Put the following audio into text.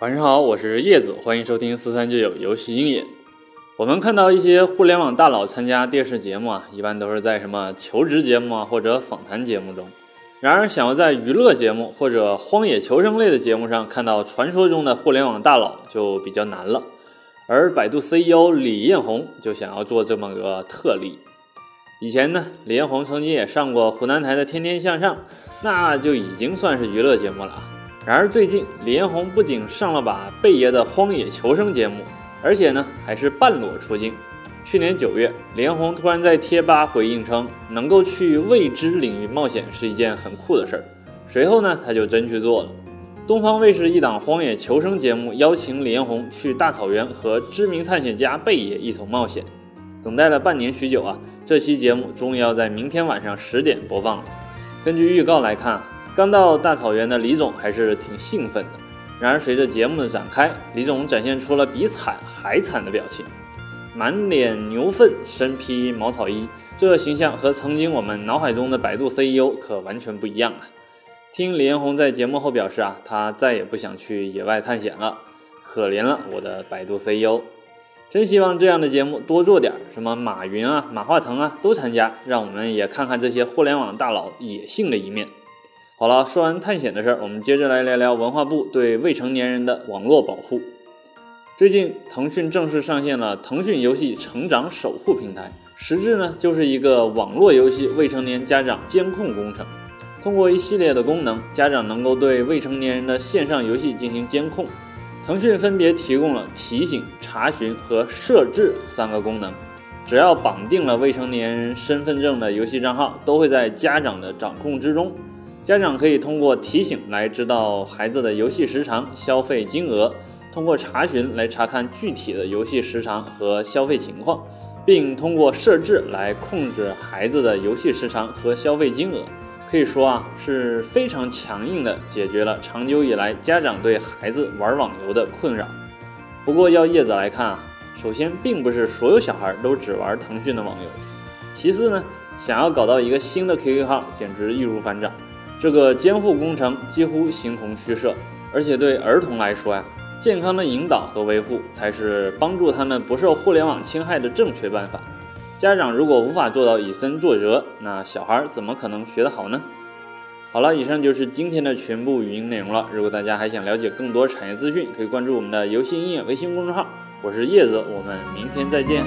晚上好，我是叶子，欢迎收听四三九九游戏鹰眼。我们看到一些互联网大佬参加电视节目啊，一般都是在什么求职节目啊或者访谈节目中。然而，想要在娱乐节目或者荒野求生类的节目上看到传说中的互联网大佬就比较难了。而百度 CEO 李彦宏就想要做这么个特例。以前呢，李彦宏曾经也上过湖南台的《天天向上》，那就已经算是娱乐节目了。然而最近，李彦宏不仅上了把贝爷的荒野求生节目，而且呢还是半裸出镜。去年九月，李彦宏突然在贴吧回应称，能够去未知领域冒险是一件很酷的事儿。随后呢，他就真去做了。东方卫视一档荒野求生节目邀请李彦宏去大草原和知名探险家贝爷一同冒险。等待了半年许久啊！这期节目终于要在明天晚上十点播放了。根据预告来看，刚到大草原的李总还是挺兴奋的。然而随着节目的展开，李总展现出了比惨还惨的表情，满脸牛粪，身披茅草衣，这形象和曾经我们脑海中的百度 CEO 可完全不一样啊！听李彦宏在节目后表示啊，他再也不想去野外探险了，可怜了我的百度 CEO。真希望这样的节目多做点，什么马云啊、马化腾啊都参加，让我们也看看这些互联网大佬野性的一面。好了，说完探险的事儿，我们接着来聊聊文化部对未成年人的网络保护。最近，腾讯正式上线了腾讯游戏成长守护平台，实质呢就是一个网络游戏未成年家长监控工程。通过一系列的功能，家长能够对未成年人的线上游戏进行监控。腾讯分别提供了提醒、查询和设置三个功能，只要绑定了未成年人身份证的游戏账号，都会在家长的掌控之中。家长可以通过提醒来知道孩子的游戏时长、消费金额，通过查询来查看具体的游戏时长和消费情况，并通过设置来控制孩子的游戏时长和消费金额。可以说啊，是非常强硬的解决了长久以来家长对孩子玩网游的困扰。不过，要叶子来看啊，首先并不是所有小孩都只玩腾讯的网游。其次呢，想要搞到一个新的 QQ 号，简直易如反掌。这个监护工程几乎形同虚设。而且对儿童来说呀，健康的引导和维护才是帮助他们不受互联网侵害的正确办法。家长如果无法做到以身作则，那小孩怎么可能学得好呢？好了，以上就是今天的全部语音内容了。如果大家还想了解更多产业资讯，可以关注我们的游戏音乐微信公众号。我是叶子，我们明天再见。